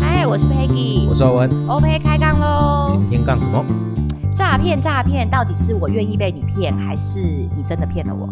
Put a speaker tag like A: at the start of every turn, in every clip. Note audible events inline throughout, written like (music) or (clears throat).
A: 嗨，我是 Peggy，
B: 我是欧文
A: ，OK 开杠喽。
B: 今天干什么？
A: 诈骗，诈骗，到底是我愿意被你骗，还是你真的骗了我？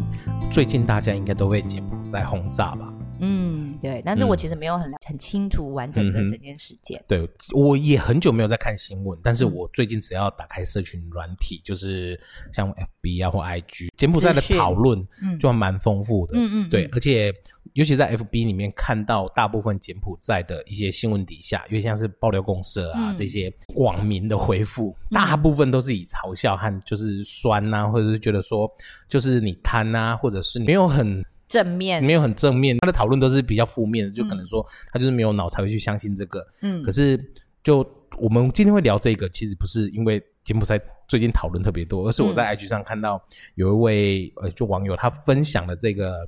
B: 最近大家应该都被柬埔寨轰炸吧？
A: 嗯，对，但是我其实没有很、嗯、很清楚完整的整件事件。
B: 嗯、对，我也很久没有在看新闻，但是我最近只要打开社群软体，嗯、就是像 FB 啊或 IG，柬埔寨的讨论就还蛮丰富的。嗯嗯，对，而且尤其在 FB 里面看到大部分柬埔寨的一些新闻底下，因为像是爆料公社啊、嗯、这些网民的回复，大部分都是以嘲笑和就是酸啊，或者是觉得说就是你贪啊，或者是没有很。
A: 正面
B: 没有很正面，他的讨论都是比较负面的，就可能说他就是没有脑才会去相信这个。嗯，可是就我们今天会聊这个，其实不是因为柬埔寨最近讨论特别多，而是我在 IG 上看到有一位呃就网友他分享了这个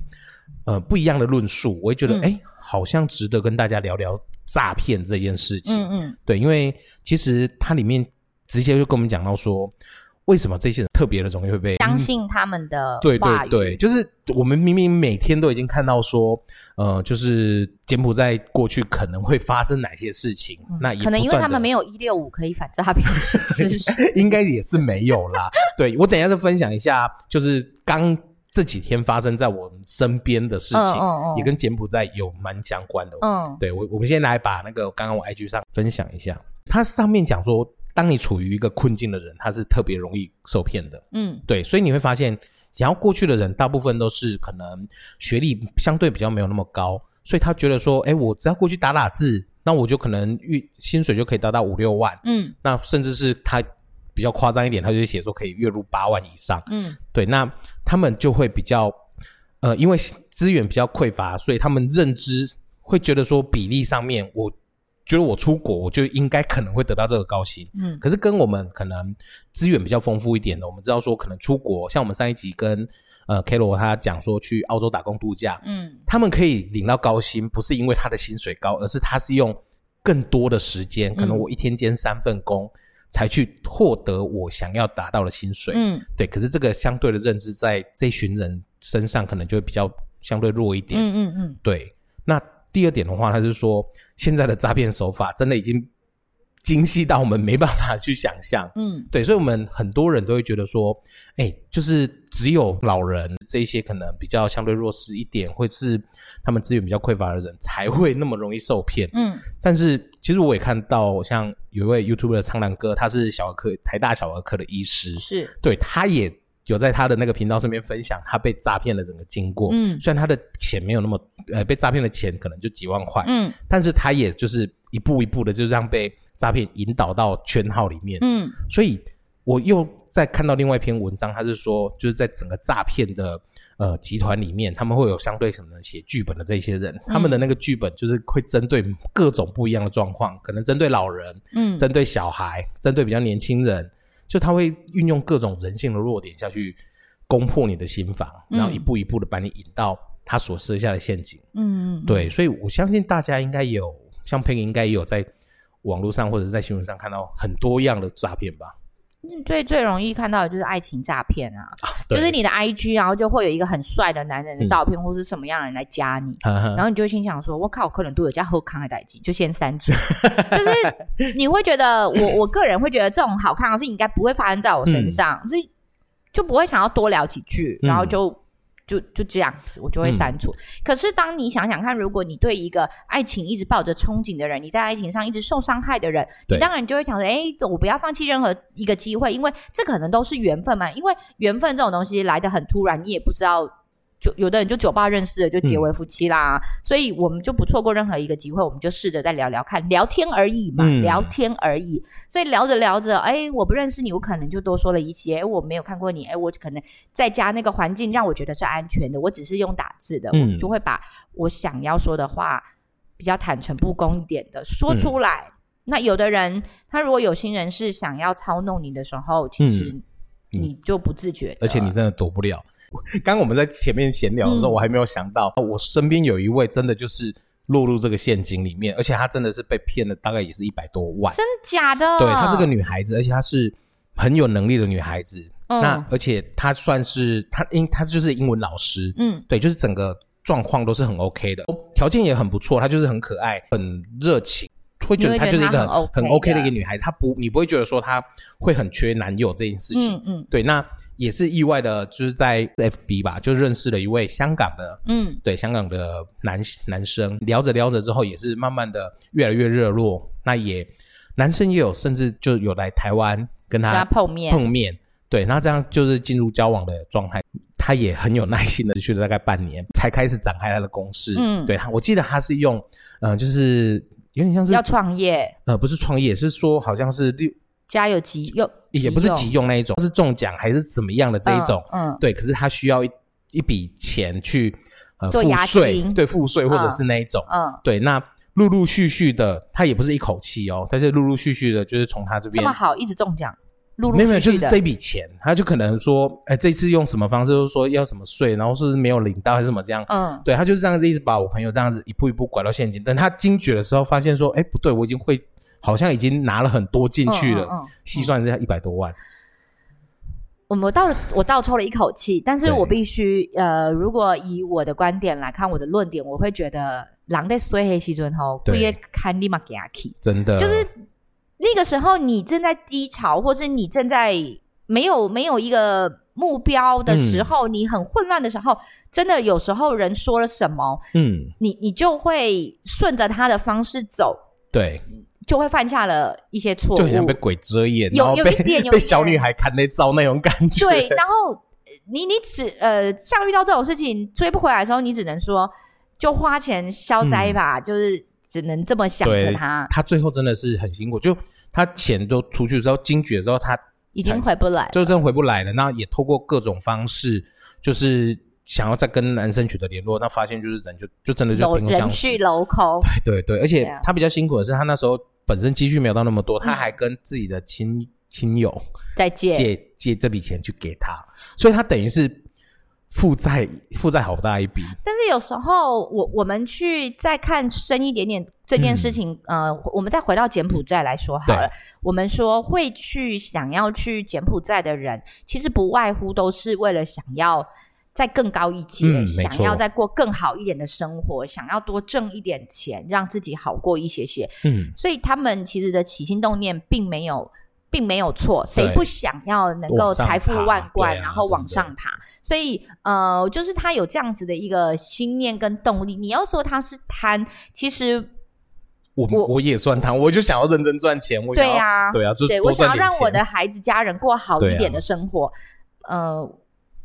B: 呃不一样的论述，我也觉得哎、嗯欸、好像值得跟大家聊聊诈骗这件事情。嗯嗯，对，因为其实它里面直接就跟我们讲到说。为什么这些人特别的容易会被
A: 相信他们的？
B: 对对对，就是我们明明每天都已经看到说，呃，就是柬埔寨过去可能会发生哪些事情，嗯、那也
A: 可能因为他们没有一六五可以反诈骗 (laughs)
B: 应该也是没有啦。对，我等一下再分享一下，就是刚这几天发生在我们身边的事情，也跟柬埔寨有蛮相关的。嗯，对我，我们先来把那个刚刚我 IG 上分享一下，它上面讲说。当你处于一个困境的人，他是特别容易受骗的。嗯，对，所以你会发现，想要过去的人，大部分都是可能学历相对比较没有那么高，所以他觉得说，哎，我只要过去打打字，那我就可能月薪水就可以达到五六万。嗯，那甚至是他比较夸张一点，他就写说可以月入八万以上。嗯，对，那他们就会比较，呃，因为资源比较匮乏，所以他们认知会觉得说比例上面我。觉得我出国，我就应该可能会得到这个高薪。嗯，可是跟我们可能资源比较丰富一点的，我们知道说可能出国，像我们上一集跟呃 K 罗他讲说去澳洲打工度假，嗯，他们可以领到高薪，不是因为他的薪水高，而是他是用更多的时间，可能我一天兼三份工，才去获得我想要达到的薪水。嗯，对。可是这个相对的认知在这群人身上可能就会比较相对弱一点。嗯嗯嗯，对。那。第二点的话，他是说现在的诈骗手法真的已经精细到我们没办法去想象。嗯，对，所以我们很多人都会觉得说，哎、欸，就是只有老人这些可能比较相对弱势一点，或是他们资源比较匮乏的人才会那么容易受骗。嗯，但是其实我也看到，像有一位 YouTuber 的苍蓝鸽，他是小儿科台大小儿科的医师，是对，他也。有在他的那个频道上面分享他被诈骗的整个经过，嗯，虽然他的钱没有那么，呃，被诈骗的钱可能就几万块，嗯，但是他也就是一步一步的就这样被诈骗引导到圈号里面，嗯，所以我又再看到另外一篇文章，他是说就是在整个诈骗的呃集团里面，他们会有相对可能写剧本的这些人，他们的那个剧本就是会针对各种不一样的状况，可能针对老人，嗯，针对小孩，针对比较年轻人。就他会运用各种人性的弱点下去攻破你的心防，嗯、然后一步一步的把你引到他所设下的陷阱。嗯，对，所以我相信大家应该有像 Peggy 应该也有在网络上或者是在新闻上看到很多样的诈骗吧。
A: 最最容易看到的就是爱情诈骗啊，啊就是你的 IG，然后就会有一个很帅的男人的照片，嗯、或是什么样的人来加你，然后你就会心想说：“我靠，可能都有加喝康的代金，就先删除。”就是 (laughs) 你会觉得，我我个人会觉得这种好看的事应该不会发生在我身上，这、嗯、就不会想要多聊几句，然后就。嗯就就这样子，我就会删除。嗯、可是当你想想看，如果你对一个爱情一直抱着憧憬的人，你在爱情上一直受伤害的人，你当然就会想说：哎，我不要放弃任何一个机会，因为这可能都是缘分嘛。因为缘分这种东西来得很突然，你也不知道。就有的人就酒吧认识的，就结为夫妻啦，嗯、所以我们就不错过任何一个机会，我们就试着再聊聊看，聊天而已嘛，嗯、聊天而已。所以聊着聊着，哎，我不认识你，我可能就多说了一些，哎，我没有看过你，哎，我可能在家那个环境让我觉得是安全的，我只是用打字的，嗯、我就会把我想要说的话比较坦诚不公一点的说出来。嗯、那有的人他如果有心人是想要操弄你的时候，其实你就不自觉、嗯，
B: 而且你真的躲不了。(laughs) 刚刚我们在前面闲聊的时候，嗯、我还没有想到，我身边有一位真的就是落入这个陷阱里面，而且她真的是被骗了，大概也是一百多万。
A: 真假的？
B: 对，她是个女孩子，而且她是很有能力的女孩子。嗯、那而且她算是她英，她就是英文老师。嗯，对，就是整个状况都是很 OK 的，条件也很不错，她就是很可爱、很热情，会觉得她就是一个很很 OK, 很 OK 的一个女孩子。她不，你不会觉得说她会很缺男友这件事情。嗯嗯，对，那也是意外的，就是在 FB 吧，就认识了一位香港的，嗯，对，香港的男男生，聊着聊着之后，也是慢慢的越来越热络。那也男生也有，甚至就有来台湾跟他，
A: 碰面
B: 碰面。对，那这样就是进入交往的状态。他也很有耐心的去了大概半年，才开始展开他的攻势。嗯，对，我记得他是用，嗯、呃，就是有点像是
A: 要创业，
B: 呃，不是创业，是说好像是六
A: 家有急用，
B: 也不是急用那一种，是中奖还是怎么样的这一种。嗯，嗯对，可是他需要一一笔钱去呃付税，对，付税或者是那一种。嗯，对，那陆陆续续的，他也不是一口气哦，但是陆陆续续的，就是从他这边
A: 这么好，一直中奖。陆陆续续
B: 没有没有，就是这笔钱，他就可能说，哎，这次用什么方式，就是说要什么税，然后是没有领到还是什么这样？嗯，对，他就是这样子一直把我朋友这样子一步一步拐到陷阱。等他惊觉的时候，发现说，哎，不对，我已经会，好像已经拿了很多进去了，嗯嗯嗯、细算是要一百多万。
A: 我们倒我倒抽了一口气，但是我必须呃，如果以我的观点来看，我的论点，我会觉得狼在衰黑西尊吼，不也看立马给他气，
B: 真的
A: 就是。那个时候你正在低潮，或是你正在没有没有一个目标的时候，嗯、你很混乱的时候，真的有时候人说了什么，嗯，你你就会顺着他的方式走，
B: 对，
A: 就会犯下了一些错误，
B: 就像被鬼遮眼，
A: 有有一点有
B: 被小女孩看那招那种感觉，
A: 对，然后你你只呃，像遇到这种事情追不回来的时候，你只能说就花钱消灾吧，嗯、就是。只能这么想着他，
B: 他最后真的是很辛苦。就他钱都出去之后，惊觉之后，他
A: 已经回不来，
B: 就真回不来了。那也透过各种方式，就是想要再跟男生取得联络，那发现就是人就就真的就
A: 人去楼空。
B: 对对对，而且他比较辛苦的是，他那时候本身积蓄没有到那么多，他还跟自己的亲亲友
A: 再借
B: 借借这笔钱去给他，所以他等于是。负债负债好大一笔，
A: 但是有时候我我们去再看深一点点这件事情，嗯、呃，我们再回到柬埔寨来说好了。我们说会去想要去柬埔寨的人，其实不外乎都是为了想要再更高一阶，嗯、想要再过更好一点的生活，想要多挣一点钱，让自己好过一些些。嗯，所以他们其实的起心动念并没有。并没有错，谁不想要能够财富万贯，然后往上爬？所以，呃，就是他有这样子的一个心念跟动力。你要说他是贪，其实
B: 我我，我也算贪，我就想要认真赚钱。我想要对呀，对呀，
A: 对，我想要让我的孩子家人过好一点的生活。啊、呃。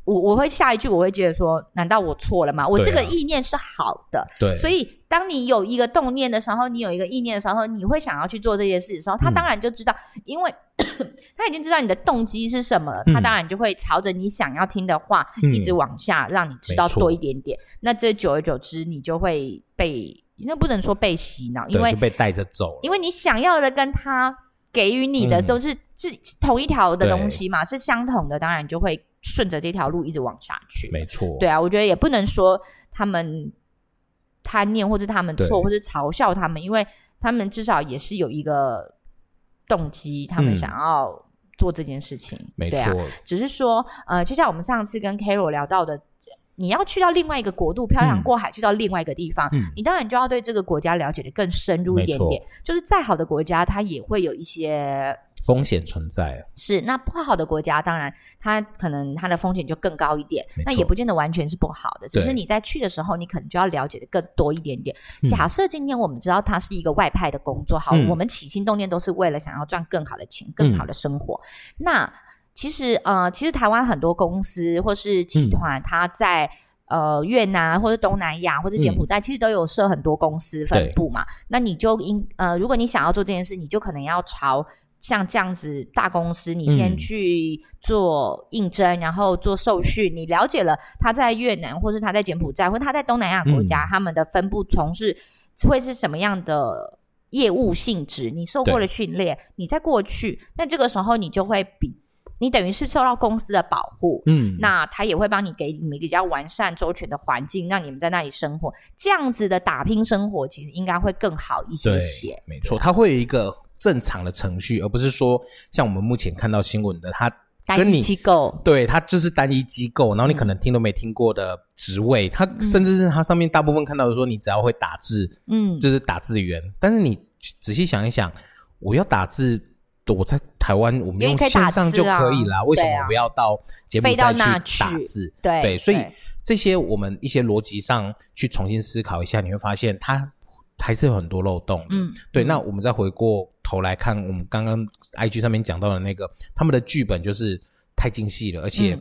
A: 我我会下一句，我会觉得说，难道我错了吗？我这个意念是好的，对，所以当你有一个动念的时候，你有一个意念的时候，你会想要去做这些事的时候，他当然就知道，嗯、因为 (clears throat) 他已经知道你的动机是什么了，嗯、他当然就会朝着你想要听的话、嗯、一直往下，让你知道多一点点。那这久而久之，你就会被，那不能说被洗脑，因为
B: 就被带着走，
A: 因为你想要的跟他给予你的都是是同一条的东西嘛，嗯、是相同的，当然就会。顺着这条路一直往下去，
B: 没错。
A: 对啊，我觉得也不能说他们贪念，或者他们错，或者嘲笑他们，因为他们至少也是有一个动机，他们想要做这件事情。没错、只是说，呃，就像我们上次跟 Carol 聊到的。你要去到另外一个国度，漂洋过海去到另外一个地方，嗯、你当然就要对这个国家了解的更深入一点点。就是再好的国家，它也会有一些
B: 风险存在。是，那
A: 不好的国家，当然它可能它的风险就更高一点。那也不见得完全是不好的，只是你在去的时候，你可能就要了解的更多一点点。对假设今天我们知道它是一个外派的工作，好，嗯、我们起心动念都是为了想要赚更好的钱、更好的生活，嗯、那。其实，呃，其实台湾很多公司或是集团，它在、嗯、呃越南或者东南亚或者柬埔寨，嗯、其实都有设很多公司分部嘛。对那你就应呃，如果你想要做这件事，你就可能要朝像这样子大公司，你先去做应征，嗯、然后做受训。你了解了他在越南，或是他在柬埔寨，或他在东南亚国家，嗯、他们的分部从事会是什么样的业务性质？你受过了训练，你再过去，那这个时候你就会比。你等于是受到公司的保护，嗯，那他也会帮你给你们一个比较完善周全的环境，让你们在那里生活。这样子的打拼生活，其实应该会更好一些些。
B: 没。错，它会有一个正常的程序，而不是说像我们目前看到新闻的，他
A: 单一机构，
B: 对，它就是单一机构，然后你可能听都没听过的职位，它甚至是它上面大部分看到的说，你只要会打字，嗯，就是打字员。但是你仔细想一想，我要打字，我在台湾我们用线上就可以了，啊、为什么不要到柬埔寨去打字？
A: 对
B: 对，所以这些我们一些逻辑上去重新思考一下，你会发现它还是有很多漏洞。嗯，对。那我们再回过头来看，我们刚刚 IG 上面讲到的那个，他们的剧本就是太精细了，而且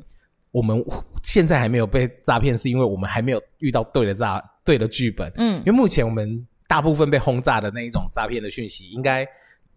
B: 我们现在还没有被诈骗，是因为我们还没有遇到对的诈对的剧本。嗯，因为目前我们大部分被轰炸的那一种诈骗的讯息，应该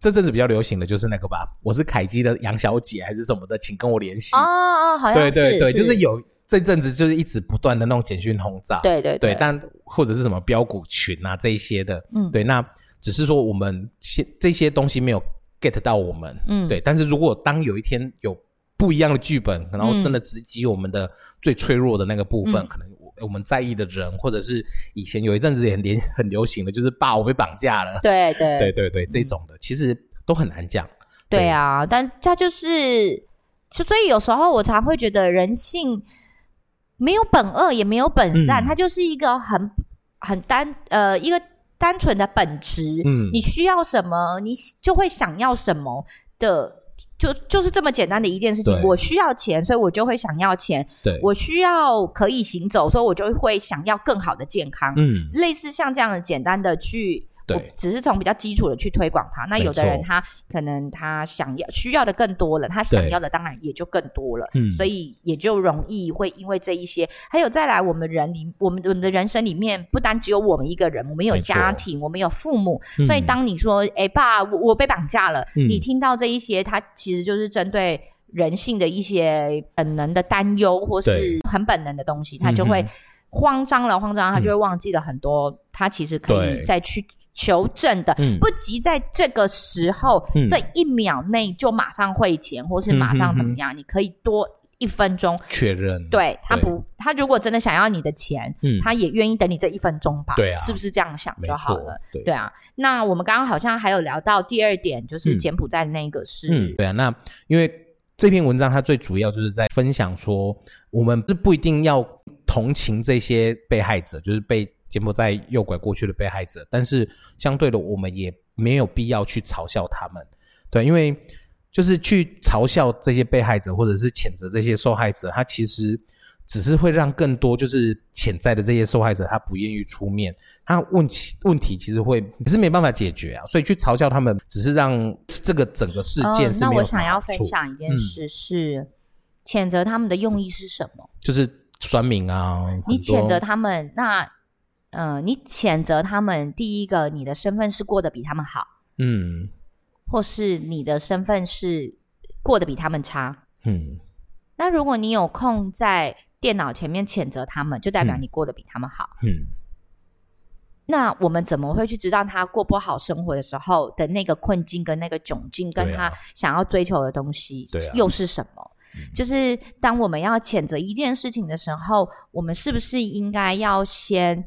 B: 这阵子比较流行的就是那个吧？我是凯基的杨小姐还是什么的，请跟我联系。
A: 哦哦，好像是。对对对，
B: 就是有这阵子就是一直不断的那种简讯轰炸。
A: 对对对，
B: 对，但或者是什么标股群啊这一些的，嗯，对，那。只是说我们现这些东西没有 get 到我们，嗯，对。但是如果当有一天有不一样的剧本，然后真的直击我们的最脆弱的那个部分，嗯、可能我们在意的人，或者是以前有一阵子也很连很流行的，就是爸我被绑架了，
A: 对对
B: 对对对，这种的、嗯、其实都很难讲。
A: 对啊，但他就是，所以有时候我才会觉得人性没有本恶，也没有本善，它、嗯、就是一个很很单呃一个。单纯的本质，嗯，你需要什么，你就会想要什么的，就就是这么简单的一件事情。我需要钱，所以我就会想要钱。
B: 对，
A: 我需要可以行走，所以我就会想要更好的健康。嗯，类似像这样的简单的去。对，只是从比较基础的去推广它。那有的人他可能他想要需要的更多了，他想要的当然也就更多了。嗯，所以也就容易会因为这一些，还有再来我们人里，我们我们的人生里面不单只有我们一个人，我们有家庭，我们有父母。所以当你说，哎、嗯，爸，我我被绑架了，嗯，你听到这一些，他其实就是针对人性的一些本能的担忧，或是很本能的东西，他就会慌张了，慌张，他就会忘记了很多，他其实可以再去。求证的，不急在这个时候，嗯、这一秒内就马上汇钱，嗯、或是马上怎么样？嗯、你可以多一分钟
B: 确认。
A: 对他不，他如果真的想要你的钱，嗯、他也愿意等你这一分钟吧？
B: 对啊，
A: 是不是这样想就好了？对，对啊。那我们刚刚好像还有聊到第二点，就是柬埔寨那个是、
B: 嗯嗯，对啊。那因为这篇文章它最主要就是在分享说，我们是不一定要同情这些被害者，就是被。柬埔寨诱拐过去的被害者，但是相对的，我们也没有必要去嘲笑他们，对，因为就是去嘲笑这些被害者，或者是谴责这些受害者，他其实只是会让更多就是潜在的这些受害者他不愿意出面，他问题问题其实会可是没办法解决啊，所以去嘲笑他们，只是让这个整个事件是没有、呃。那我想
A: 要分享一件事是，嗯、谴责他们的用意是什么？
B: 就是酸民啊，
A: 你谴责他们那。嗯、呃，你谴责他们，第一个，你的身份是过得比他们好，嗯，或是你的身份是过得比他们差，嗯。那如果你有空在电脑前面谴责他们，就代表你过得比他们好，嗯。嗯，那我们怎么会去知道他过不好生活的时候的那个困境跟那个窘境，跟他想要追求的东西，又是什么？就是当我们要谴责一件事情的时候，我们是不是应该要先？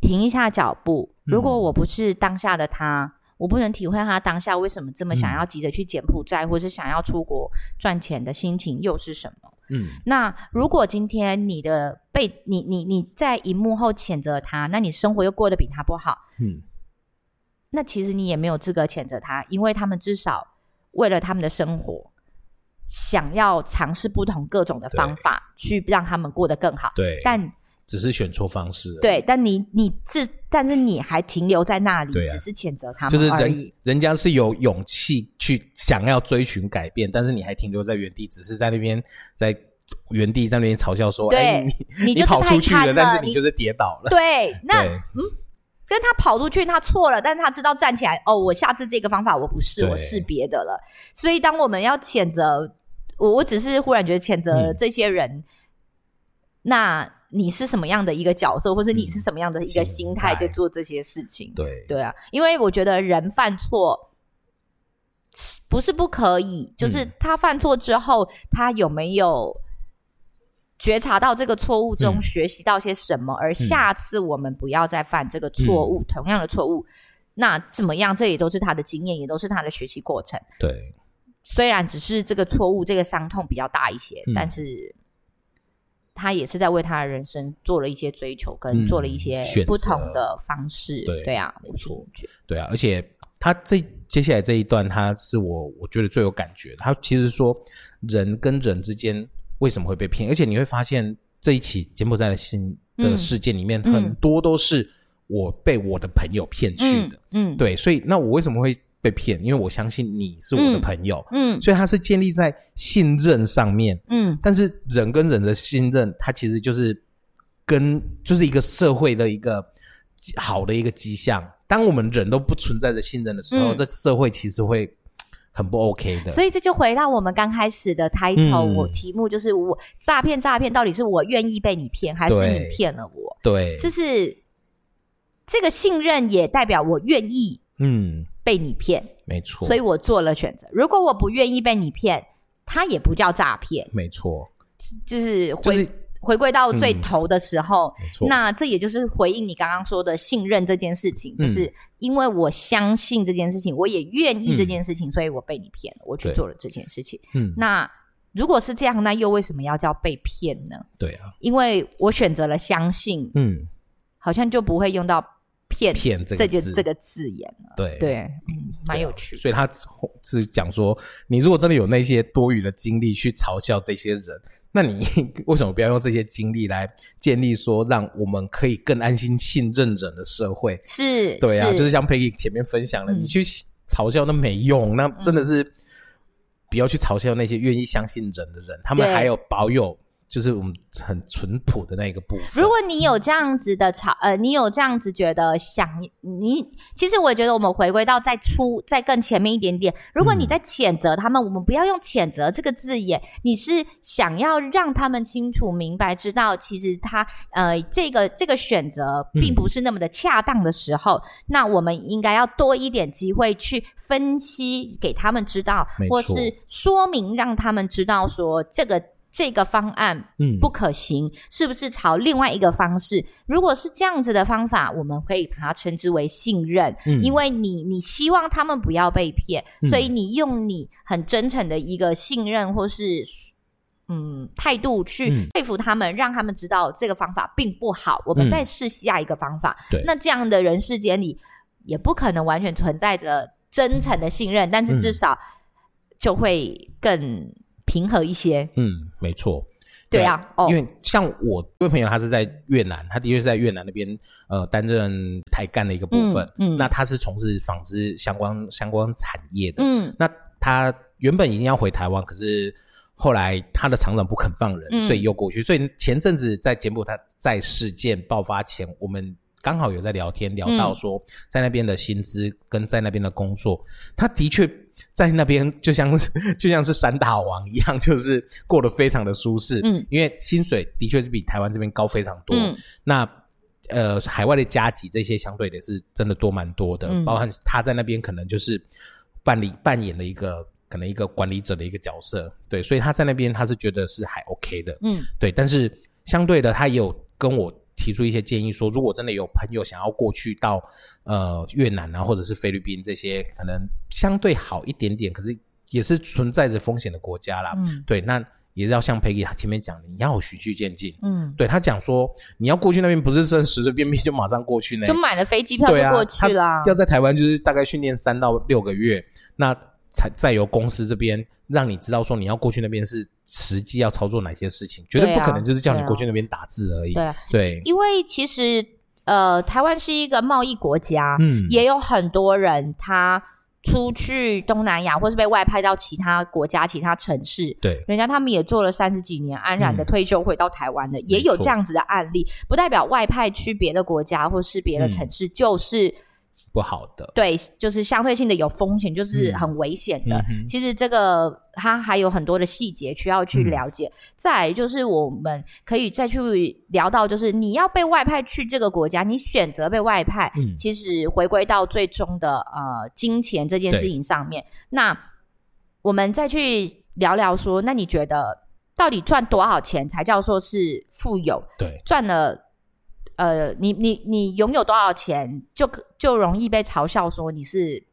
A: 停一下脚步。如果我不是当下的他，嗯、我不能体会他当下为什么这么想要急着去柬埔寨，嗯、或是想要出国赚钱的心情又是什么？嗯，那如果今天你的被你你你在荧幕后谴责他，那你生活又过得比他不好，嗯，那其实你也没有资格谴责他，因为他们至少为了他们的生活，想要尝试不同各种的方法去让他们过得更好。
B: 对，
A: 但。
B: 只是选错方式，
A: 对，但你你这，但是你还停留在那里，啊、只是谴责他们，
B: 就是人人家是有勇气去想要追寻改变，但是你还停留在原地，只是在那边在原地在那边嘲笑说，对，欸、你 (laughs) 你跑出去了，但是你就是跌倒了，
A: 对，那对。嗯，跟他跑出去，他错了，但是他知道站起来，哦，我下次这个方法我不试，我试别的了，所以当我们要谴责，我我只是忽然觉得谴责这些人，嗯、那。你是什么样的一个角色，或者你是什么样的一个心态在做这些事情？
B: 对
A: 对啊，因为我觉得人犯错不是不可以，就是他犯错之后，他有没有觉察到这个错误中学习到些什么，而下次我们不要再犯这个错误，同样的错误，那怎么样？这也都是他的经验，也都是他的学习过程。
B: 对。
A: 虽然只是这个错误，这个伤痛比较大一些，嗯、但是他也是在为他的人生做了一些追求，跟做了一些不同的方式。嗯、对对啊，没错，
B: 对啊，而且他这接下来这一段，他是我我觉得最有感觉的。他其实说人跟人之间为什么会被骗，而且你会发现这一起柬埔寨的新的事件里面，很多都是我被我的朋友骗去的。嗯，嗯对，所以那我为什么会？被骗，因为我相信你是我的朋友，嗯，嗯，所以它是建立在信任上面，嗯，但是人跟人的信任，它其实就是跟就是一个社会的一个好的一个迹象。当我们人都不存在着信任的时候，嗯、这社会其实会很不 OK 的。
A: 所以这就回到我们刚开始的 title，、嗯、我题目就是我诈骗诈骗到底是我愿意被你骗，还是你骗了我？
B: 对，
A: 就是这个信任也代表我愿意，嗯。被你骗，
B: 没错，
A: 所以我做了选择。如果我不愿意被你骗，它也不叫诈骗，
B: 没错，
A: 就是回、就是、回归到最头的时候，
B: 嗯、没错。
A: 那这也就是回应你刚刚说的信任这件事情，就是因为我相信这件事情，嗯、我也愿意这件事情，所以我被你骗了，我去做了这件事情。嗯，那如果是这样，那又为什么要叫被骗呢？
B: 对啊，
A: 因为我选择了相信，嗯，好像就不会用到。骗
B: 骗这个字，
A: 这个字眼了。
B: 对
A: 对，嗯，蛮有趣。
B: 所以他是讲说，你如果真的有那些多余的精力去嘲笑这些人，那你 (laughs) 为什么不要用这些精力来建立说，让我们可以更安心信任人的社会？
A: 是，
B: 对啊，就是像 Peggy 前面分享的，你去嘲笑那没用，那真的是不要去嘲笑那些愿意相信人的人，他们还有保有。就是我们很淳朴的那个部分。
A: 如果你有这样子的吵，呃，你有这样子觉得想你，其实我觉得我们回归到再出再更前面一点点。如果你在谴责他们，嗯、我们不要用谴责这个字眼，你是想要让他们清楚明白，知道其实他呃这个这个选择并不是那么的恰当的时候，嗯、那我们应该要多一点机会去分析给他们知道，或是说明让他们知道说这个。这个方案嗯不可行，嗯、是不是朝另外一个方式？如果是这样子的方法，我们可以把它称之为信任，嗯、因为你你希望他们不要被骗，嗯、所以你用你很真诚的一个信任或是嗯态度去说服他们，嗯、让他们知道这个方法并不好，我们再试下一个方法。对、嗯，那这样的人世间里也不可能完全存在着真诚的信任，嗯、但是至少就会更。平和一些，
B: 嗯，没错，
A: 对啊，哦，
B: 因为像我这位朋友，他是在越南，他的确是在越南那边，呃，担任台干的一个部分，嗯，嗯，那他是从事纺织相关相关产业的，嗯，那他原本已经要回台湾，可是后来他的厂长不肯放人，嗯，所以又过去，所以前阵子在柬埔寨在事件爆发前，我们刚好有在聊天，聊到说在那边的薪资跟在那边的工作，他的确。在那边就像是 (laughs) 就像是山大王一样，就是过得非常的舒适。嗯，因为薪水的确是比台湾这边高非常多。嗯，那呃，海外的加急这些相对的是真的多蛮多的，嗯，包含他在那边可能就是办理扮演了一个可能一个管理者的一个角色。对，所以他在那边他是觉得是还 OK 的。嗯，对，但是相对的他也有跟我。提出一些建议，说如果真的有朋友想要过去到呃越南啊，或者是菲律宾这些可能相对好一点点，可是也是存在着风险的国家啦。嗯，对，那也是要像 Peggy 前面讲的，你要循序渐进。嗯，对他讲说，你要过去那边不是说随随便便就马上过去呢，
A: 就买了飞机票就过去啦。
B: 啊，要在台湾就是大概训练三到六个月，那才再由公司这边让你知道说你要过去那边是。实际要操作哪些事情，绝对不可能就是叫你过去那边打字而已。对，啊对，对，
A: 因为其实呃，台湾是一个贸易国家，嗯，也有很多人他出去东南亚，或是被外派到其他国家、其他城市，
B: 对，
A: 人家他们也做了三十几年，安然的退休回到台湾的，嗯、也有这样子的案例，不代表外派去别的国家或是别的城市就是。
B: 不好的，
A: 对，就是相对性的有风险，就是很危险的。嗯、其实这个它还有很多的细节需要去了解。嗯、再来就是我们可以再去聊到，就是你要被外派去这个国家，你选择被外派，嗯、其实回归到最终的呃金钱这件事情上面。那我们再去聊聊说，那你觉得到底赚多少钱才叫做是富有？
B: 对，
A: 赚了。呃，你你你拥有多少钱，就就容易被嘲笑说你是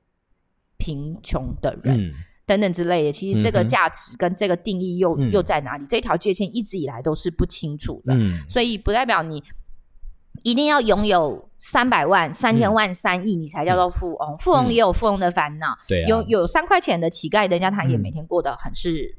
A: 贫穷的人。嗯、等等之类的。其实这个价值跟这个定义又、嗯、又在哪里？这条界限一直以来都是不清楚的，嗯、所以不代表你一定要拥有三百万、三千万、三亿，你才叫做富翁。嗯、富翁也有富翁的烦恼，对、啊，有有三块钱的乞丐，人家他也每天过得很是。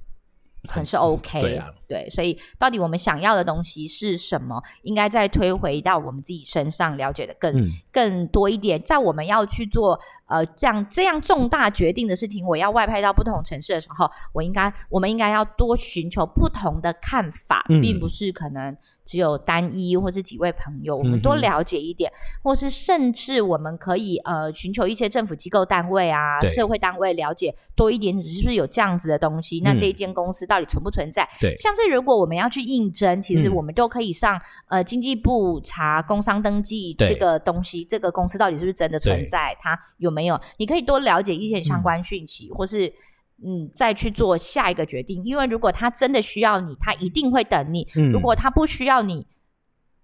A: 很是 OK，对啊，对，所以到底我们想要的东西是什么？应该再推回到我们自己身上，了解的更、嗯、更多一点。在我们要去做呃这样这样重大决定的事情，我要外派到不同城市的时候，我应该我们应该要多寻求不同的看法，嗯、并不是可能只有单一或是几位朋友，我们多了解一点，嗯、或是甚至我们可以呃寻求一些政府机构单位啊、社会单位了解多一点，只是不是有这样子的东西？嗯、那这一间公司到底存不存在？对，像是如果我们要去应征，其实我们都可以上、嗯、呃经济部查工商登记这个东西，这个公司到底是不是真的存在？它有没有？你可以多了解一些相关讯息，嗯、或是嗯再去做下一个决定。因为如果他真的需要你，他一定会等你；嗯、如果他不需要你，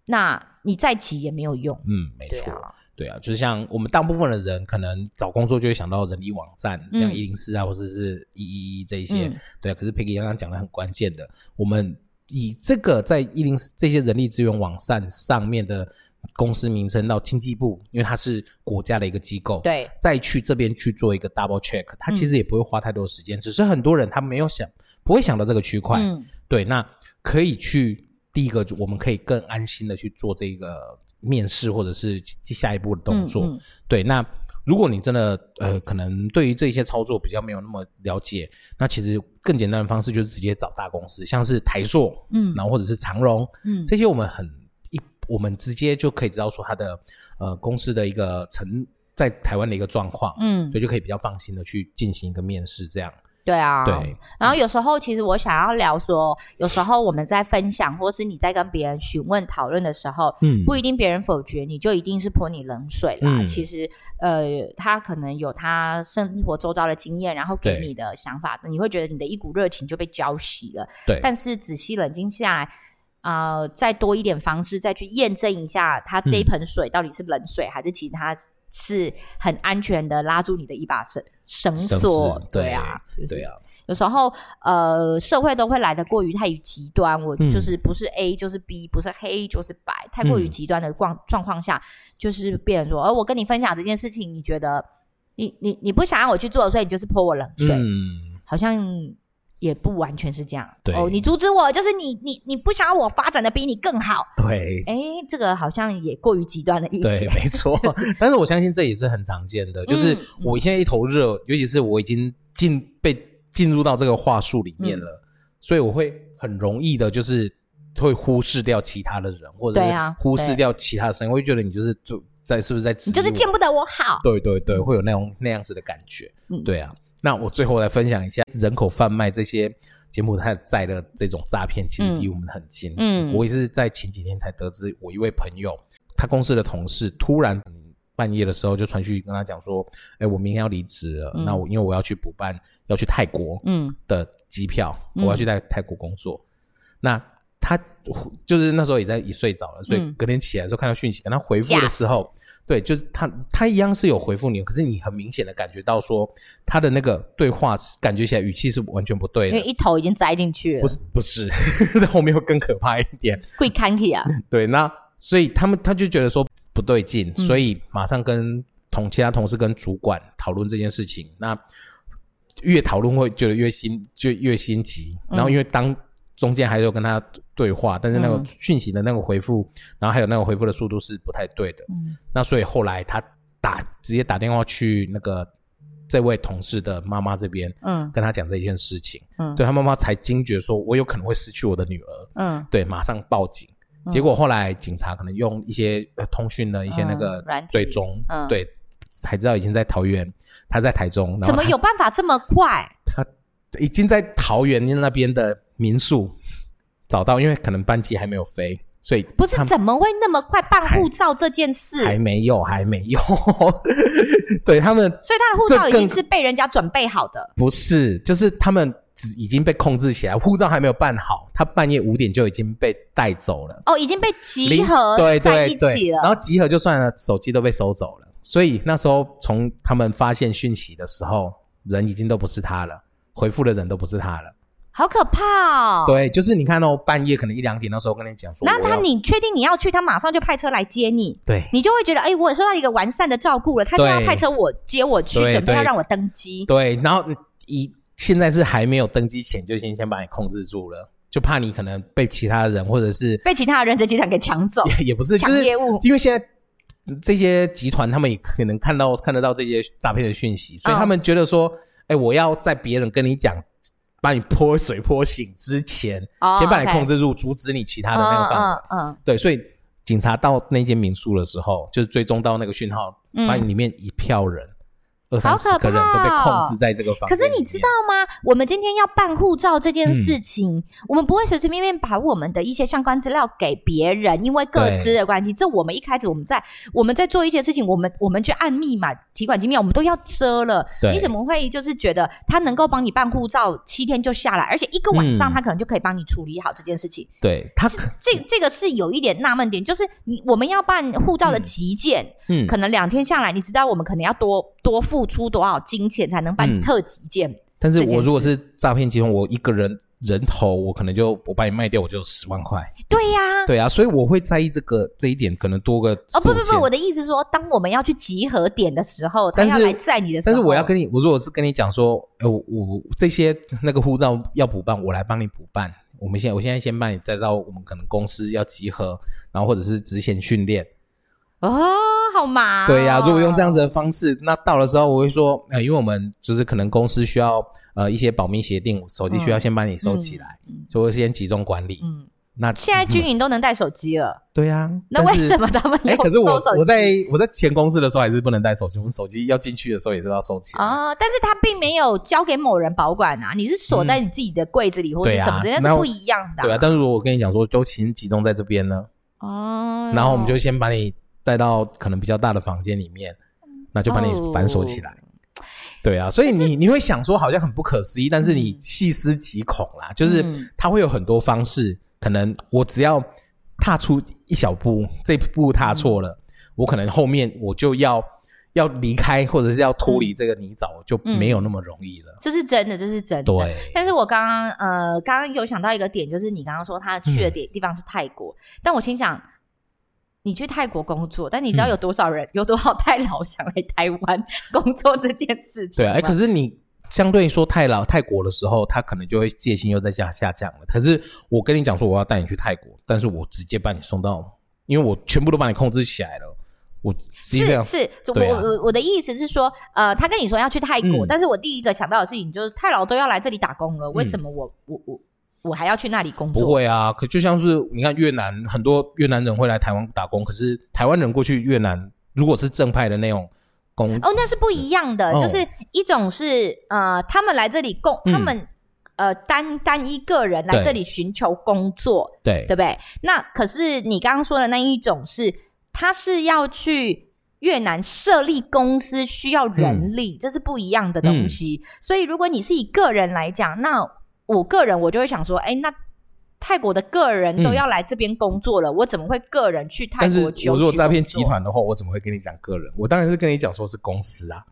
A: 那你再急也没有用。
B: 嗯，没错。对啊，就是像我们大部分的人，可能找工作就会想到人力网站，嗯、像一零四啊，或者是一一一这一些。嗯、对啊，可是 Peggy 刚刚讲的很关键的，我们以这个在一零四这些人力资源网站上面的公司名称到经济部，因为它是国家的一个机构，对，再去这边去做一个 double check，它其实也不会花太多时间，嗯、只是很多人他没有想，不会想到这个区块。嗯、对，那可以去第一个，我们可以更安心的去做这个。面试或者是下一步的动作，嗯嗯、对。那如果你真的呃，可能对于这些操作比较没有那么了解，那其实更简单的方式就是直接找大公司，像是台硕，嗯，然后或者是长荣，嗯，这些我们很一，我们直接就可以知道说它的呃公司的一个成在台湾的一个状况，嗯，所以就可以比较放心的去进行一个面试，这样。
A: 对啊，对。然后有时候，其实我想要聊说，有时候我们在分享，或是你在跟别人询问讨论的时候，嗯，不一定别人否决你就一定是泼你冷水啦。嗯、其实，呃，他可能有他生活周遭的经验，然后给你的想法，对你会觉得你的一股热情就被浇熄了。对。但是仔细冷静下来，啊、呃，再多一点方式，再去验证一下，他这一盆水到底是冷水、嗯、还是其他。是很安全的，拉住你的一把绳绳索，对啊，对啊。有时候，呃，社会都会来得过于太于极端，我就是不是 A 就是 B，不是黑就是白，太过于极端的状状况下，就是变成说，而我跟你分享这件事情，你觉得你你你不想让我去做，所以你就是泼我冷水，嗯，好像。也不完全是这样，对。哦，你阻止我，就是你你你不想要我发展的比你更好，对，哎，这个好像也过于极端的意思，
B: 对，(laughs) 没错。(laughs) 但是我相信这也是很常见的，就是我现在一头热，尤其是我已经进被进入到这个话术里面了，所以我会很容易的，就是会忽视掉其他的人，或者是忽视掉其他的声音，我会觉得你就是就在是不是在
A: 你就是见不得我好，
B: 对对对，会有那种那样子的感觉，嗯，对啊。那我最后来分享一下人口贩卖这些柬埔寨在的这种诈骗，其实离我们很近。嗯，我也是在前几天才得知，我一位朋友，他公司的同事突然半夜的时候就传讯跟他讲说：“哎，我明天要离职了，那我因为我要去补办要去泰国嗯。的机票，我要去在泰国工作。”那他就是那时候也在已睡着了，所以隔天起来的时候看到讯息，跟他回复的时候。对，就是他，他一样是有回复你，可是你很明显的感觉到说，他的那个对话感觉起来语气是完全不对的，
A: 因为一头已经栽进去了。
B: 不是，(laughs) 不是，在后面会更可怕一点。
A: 会看起啊。
B: 对，那所以他们他就觉得说不对劲，嗯、所以马上跟同其他同事跟主管讨论这件事情。那越讨论会觉得越心就越心急，然后因为当。中间还有跟他对话，但是那个讯息的那个回复，嗯、然后还有那个回复的速度是不太对的。嗯，那所以后来他打直接打电话去那个这位同事的妈妈这边，嗯，跟他讲这一件事情，嗯，对他妈妈才惊觉说，我有可能会失去我的女儿，嗯，对，马上报警。嗯、结果后来警察可能用一些通讯的一些那个追踪，嗯，对，才知道已经在桃园，他在台中，
A: 怎么有办法这么快？
B: 他已经在桃园那边的。民宿找到，因为可能班机还没有飞，所以
A: 不是怎么会那么快办护照这件事？
B: 还没有，还没有。(laughs) 对他们，
A: 所以他的护照已经是被人家准备好的。
B: 不是，就是他们只已经被控制起来，护照还没有办好，他半夜五点就已经被带走了。
A: 哦，已经被集合在一起了。
B: 然后集合就算了，手机都被收走了。所以那时候从他们发现讯息的时候，人已经都不是他了。回复的人都不是他了。
A: 好可怕哦！
B: 对，就是你看哦，半夜可能一两点的时候跟你讲说，
A: 那他你确定你要去，他马上就派车来接你，
B: 对，
A: 你就会觉得，哎、欸，我也受到一个完善的照顾了，他就要派车我接我去，准备要让我登机。
B: 对，然后一现在是还没有登机前，就先先把你控制住了，就怕你可能被其他人或者是
A: 被其他人在集团给抢走
B: 也，也不是，
A: 抢业务，
B: 就是、因为现在这些集团他们也可能看到看得到这些诈骗的讯息，所以他们觉得说，哎、嗯欸，我要在别人跟你讲。把你泼水泼醒之前，oh, 先把你控制住阻止你其他的那个方法。嗯，对，所以警察到那间民宿的时候，就是追踪到那个讯号，嗯，发现里面一票人。二三十个人都被控制在这个房间。
A: 可是你知道吗？我们今天要办护照这件事情，嗯、我们不会随随便便把我们的一些相关资料给别人，因为各自的关系。这我们一开始我们在我们在做一些事情，我们我们去按密码、提款机密码，我们都要遮了。你怎么会就是觉得他能够帮你办护照七天就下来，而且一个晚上他可能就可以帮你处理好这件事情？
B: 嗯、对他
A: 这这个是有一点纳闷点，就是你我们要办护照的急件，嗯，可能两天下来，你知道我们可能要多多付。出多少金钱才能办特级件？嗯，
B: 但是我如果是诈骗集团，我一个人人头，我可能就我把你卖掉，我就有十万块。
A: 对呀，啊，
B: 对啊，所以我会在意这个这一点，可能多个
A: 哦不不不，我的意思是说，当我们要去集合点的时候，他要来载你的时候，
B: 但是我要跟你，我如果是跟你讲说，呃，我，我这些那个护照要补办，我来帮你补办。我们现在我现在先帮你再到我们可能公司要集合，然后或者是职前训练。
A: 哦，好麻、哦。
B: 对呀、啊，如果用这样子的方式，那到了之后我会说，呃，因为我们就是可能公司需要呃一些保密协定，手机需要先帮你收起来，嗯、所以我先集中管理。嗯，那
A: 现在军营都能带手机了。
B: 对呀、啊，
A: 那为什么他们有？(laughs) 哎，
B: 可是我我在我在前公司的时候还是不能带手机，我们手机要进去的时候也是要收起来。
A: 啊、哦，但是他并没有交给某人保管啊，你是锁在你自己的柜子里或者什么的，那、是不一样的、啊。
B: 对啊，但是如果我跟你讲说，就请集中在这边呢。哦。然后我们就先把你。带到可能比较大的房间里面，那就把你反锁起来。Oh. 对啊，所以你你会想说好像很不可思议，但是你细思极恐啦，嗯、就是它会有很多方式，可能我只要踏出一小步，这步踏错了，嗯、我可能后面我就要要离开或者是要脱离这个泥沼，就没有那么容易了。
A: 这是真的，这是真的。对，但是我刚刚呃刚刚有想到一个点，就是你刚刚说他去的点地方是泰国，嗯、但我心想。你去泰国工作，但你知道有多少人、嗯、有多少泰老想来台湾 (laughs) 工作这件事情？
B: 对啊，哎，可是你相对说泰老泰国的时候，他可能就会戒心又在下下降了。可是我跟你讲说我要带你去泰国，但是我直接把你送到，因为我全部都把你控制起来了。我是是，
A: 是我我我的意思是说，呃，他跟你说要去泰国，嗯、但是我第一个想到的事情就是泰老都要来这里打工了，为什么我、嗯、我我？我还要去那里工作？
B: 不会啊，可就像是你看越南，很多越南人会来台湾打工，可是台湾人过去越南，如果是正派的那种工
A: 哦，那是不一样的，哦、就是一种是呃，他们来这里工，嗯、他们呃单单一个人来这里寻求工作，
B: 对
A: 对不对？那可是你刚刚说的那一种是，他是要去越南设立公司，需要人力，嗯、这是不一样的东西。嗯、所以如果你是以个人来讲，那我个人，我就会想说，哎，那泰国的个人都要来这边工作了，嗯、我怎么会个人去泰国？
B: 但是我如果诈骗集团的话，我怎么会跟你讲个人？我当然是跟你讲说是公司啊。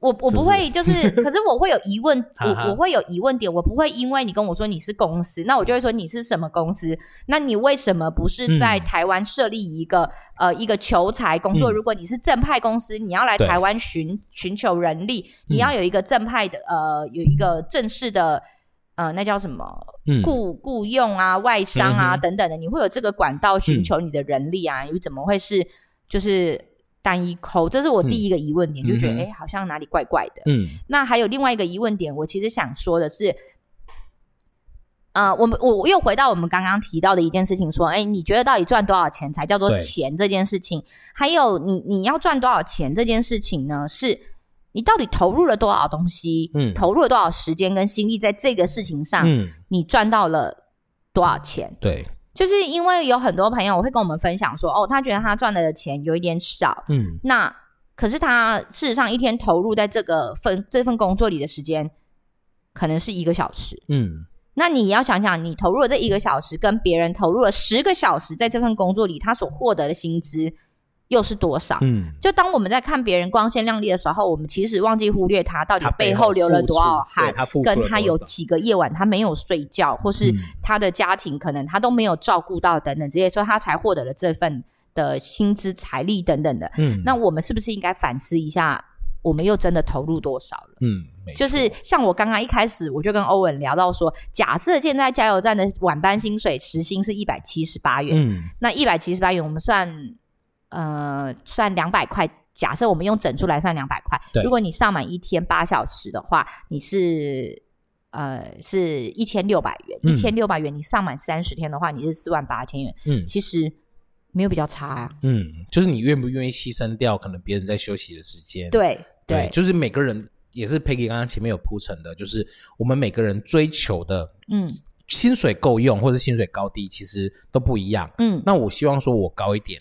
A: 我我不会，就是，可是我会有疑问，(laughs) 我我会有疑问点，我不会因为你跟我说你是公司，那我就会说你是什么公司？那你为什么不是在台湾设立一个、嗯、呃一个求财工作？嗯、如果你是正派公司，你要来台湾寻寻求人力，你要有一个正派的呃有一个正式的呃那叫什么雇雇佣啊外商啊、嗯、等等的，你会有这个管道寻求你的人力啊？你、嗯、怎么会是就是？单一抠，这是我第一个疑问点，嗯、就觉得哎、欸，好像哪里怪怪的。嗯，那还有另外一个疑问点，我其实想说的是，啊、呃，我们我又回到我们刚刚提到的一件事情，说，哎、欸，你觉得到底赚多少钱才叫做钱这件事情？还有你你要赚多少钱这件事情呢？是你到底投入了多少东西？嗯，投入了多少时间跟心力在这个事情上？嗯，你赚到了多少钱？
B: 对。
A: 就是因为有很多朋友我会跟我们分享说，哦，他觉得他赚的钱有一点少，嗯，那可是他事实上一天投入在这个份这份工作里的时间，可能是一个小时，嗯，那你要想想，你投入了这一个小时，跟别人投入了十个小时在这份工作里，他所获得的薪资，又是多少？嗯，就当我们在看别人光鲜亮丽的时候，我们其实忘记忽略他到底背后流了多少汗，他跟他有几个夜晚他没有睡觉，或是他的家庭可能他都没有照顾到等等这些，所以他才获得了这份的薪资、财力等等的。嗯，那我们是不是应该反思一下，我们又真的投入多少了？
B: 嗯，
A: 就是像我刚刚一开始我就跟欧文聊到说，假设现在加油站的晚班薪水时薪是一百七十八元，嗯，那一百七十八元我们算。呃，算两百块。假设我们用整数来算两百块。如果你上满一天八小时的话，你是呃是一千六百元。一千六百元，你上满三十天的话，你是四万八千元。嗯，其实没有比较差啊。
B: 嗯，就是你愿不愿意牺牲掉可能别人在休息的时间？
A: 对对，
B: 对，就是每个人也是 Peggy 刚刚前面有铺陈的，就是我们每个人追求的，嗯，薪水够用或者薪水高低，其实都不一样。嗯，那我希望说我高一点。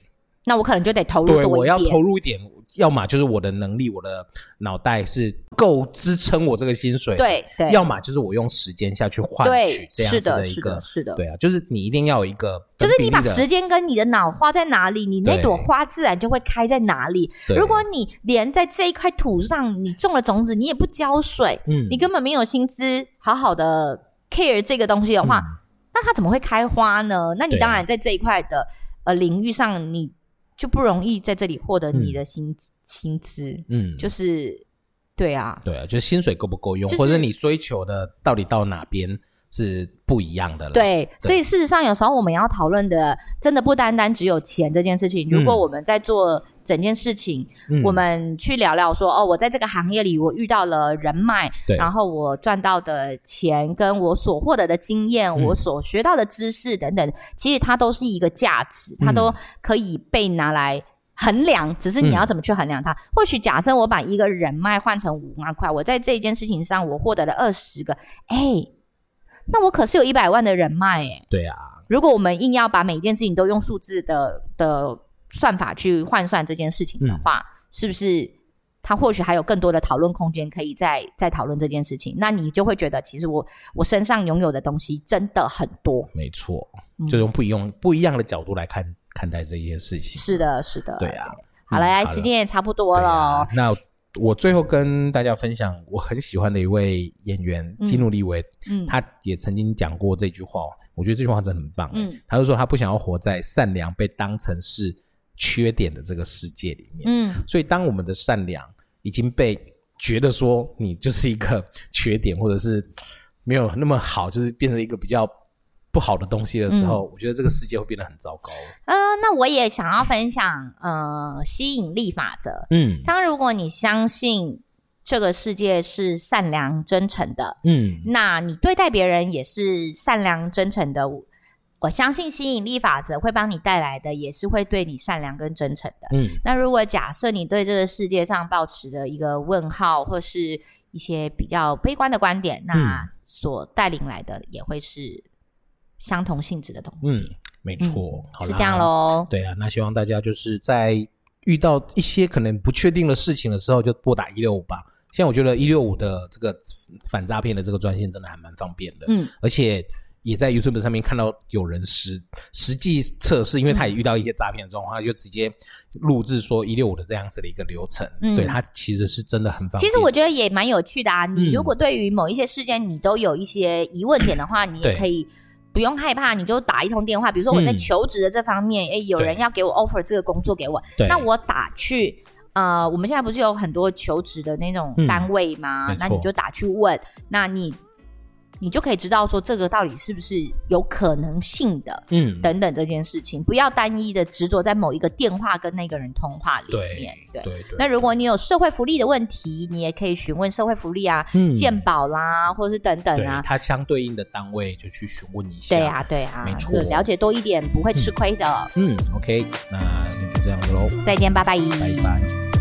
A: 那我可能就得投入多一点。
B: 对，我要投入一点，要么就是我的能力，我的脑袋是够支撑我这个薪水。
A: 对对。
B: 要么就是我用时间下去换取这样子的一个。
A: 是的，是的。
B: 对啊，就是你一定要有一个。
A: 就是你把时间跟你的脑花在哪里，你那朵花自然就会开在哪里。如果你连在这一块土上你种了种子，你也不浇水，嗯，你根本没有心思好好的 care 这个东西的话，嗯、那它怎么会开花呢？那你当然在这一块的呃领域上，你。就不容易在这里获得你的薪薪资，嗯，就是对啊，
B: 对啊，就是薪水够不够用，就是、或者你追求的到底到哪边是不一样的了。
A: 对，对所以事实上有时候我们要讨论的，真的不单单只有钱这件事情。如果我们在做整件事情，嗯、我们去聊聊说，哦，我在这个行业里我遇到了人脉，然后我赚到的钱跟我所获得的经验，嗯、我所学到的知识等等，其实它都是一个价值，它都可以被拿来衡量，只是你要怎么去衡量它。嗯、或许假设我把一个人脉换成五万块，我在这件事情上我获得了二十个，哎，那我可是有一百万的人脉哎。
B: 对啊，
A: 如果我们硬要把每一件事情都用数字的的。算法去换算这件事情的话，嗯、是不是他或许还有更多的讨论空间，可以再再讨论这件事情？那你就会觉得，其实我我身上拥有的东西真的很多。
B: 没错，就用不一样、嗯、不一样的角度来看看待这件事情。
A: 是的，是的。
B: 对啊。
A: 好了，嗯、时间也差不多了、啊。
B: 那我最后跟大家分享，我很喜欢的一位演员基努利维，嗯，他也曾经讲过这句话，我觉得这句话真的很棒。嗯，他就说他不想要活在善良被当成是。缺点的这个世界里面，嗯，所以当我们的善良已经被觉得说你就是一个缺点，或者是没有那么好，就是变成一个比较不好的东西的时候，嗯、我觉得这个世界会变得很糟糕。
A: 呃，那我也想要分享，呃，吸引力法则。嗯，当如果你相信这个世界是善良真诚的，嗯，那你对待别人也是善良真诚的。我相信吸引力法则会帮你带来的，也是会对你善良跟真诚的。嗯，那如果假设你对这个世界上保持着一个问号，或是一些比较悲观的观点，那所带领来的也会是相同性质的东西。
B: 嗯，没错，
A: 嗯、是这样喽。
B: 对啊，那希望大家就是在遇到一些可能不确定的事情的时候，就拨打一六五吧。现在我觉得一六五的这个反诈骗的这个专线真的还蛮方便的。嗯，而且。也在 YouTube 上面看到有人实实际测试，因为他也遇到一些诈骗的状况，他就直接录制说一六五的这样子的一个流程。嗯，对，他其实是真的很方便。
A: 其实我觉得也蛮有趣的啊。你如果对于某一些事件你都有一些疑问点的话，你也可以不用害怕，你就打一通电话。比如说我在求职的这方面，诶，有人要给我 offer 这个工作给我，那我打去呃，我们现在不是有很多求职的那种单位吗？那你就打去问，那你。你就可以知道说这个到底是不是有可能性的，嗯，等等这件事情，不要单一的执着在某一个电话跟那个人通话里面。对对对。那如果你有社会福利的问题，你也可以询问社会福利啊，嗯，健保啦，或者是等等啊，
B: 它相对应的单位就去询问一下。
A: 对啊，对啊，
B: 没错，
A: 了解多一点不会吃亏的。
B: 嗯，嗯，OK，那就这样子喽。
A: 再见，拜拜。
B: 拜拜。